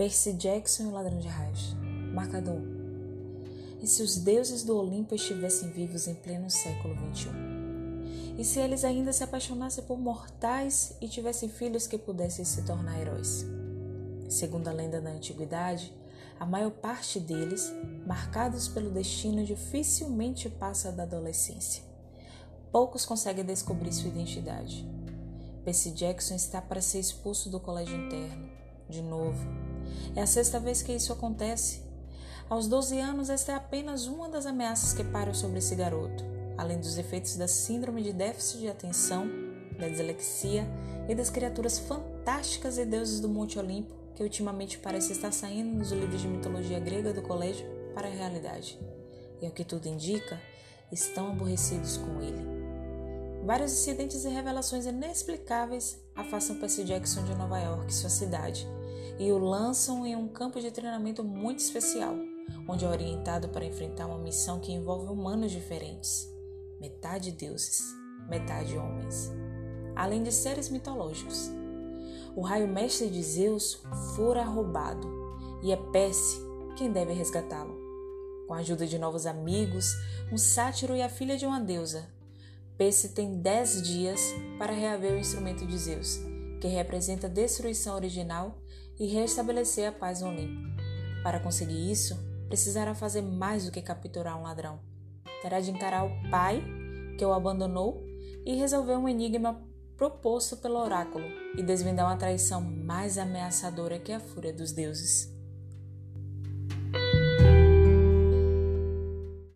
Percy Jackson e o Ladrão de Raios. Marcador. E se os deuses do Olimpo estivessem vivos em pleno século XXI? E se eles ainda se apaixonassem por mortais e tivessem filhos que pudessem se tornar heróis? Segundo a lenda da antiguidade, a maior parte deles, marcados pelo destino, dificilmente passa da adolescência. Poucos conseguem descobrir sua identidade. Percy Jackson está para ser expulso do colégio interno, de novo. É a sexta vez que isso acontece. Aos 12 anos, esta é apenas uma das ameaças que param sobre esse garoto, além dos efeitos da síndrome de déficit de atenção, da dislexia e das criaturas fantásticas e deuses do Monte Olimpo que ultimamente parece estar saindo dos livros de mitologia grega do colégio para a realidade. E ao que tudo indica, estão aborrecidos com ele. Vários incidentes e revelações inexplicáveis afastam Percy Jackson de Nova York, sua cidade, e o lançam em um campo de treinamento muito especial, onde é orientado para enfrentar uma missão que envolve humanos diferentes, metade deuses, metade homens, além de seres mitológicos o raio mestre de Zeus fora roubado e é Perse quem deve resgatá-lo. Com a ajuda de novos amigos, um sátiro e a filha de uma deusa, Perse tem dez dias para reaver o instrumento de Zeus, que representa a destruição original e restabelecer a paz no Olimpo. Para conseguir isso, precisará fazer mais do que capturar um ladrão. Terá de encarar o pai, que o abandonou, e resolver um enigma proposto pelo oráculo e desvendar uma traição mais ameaçadora que a fúria dos deuses.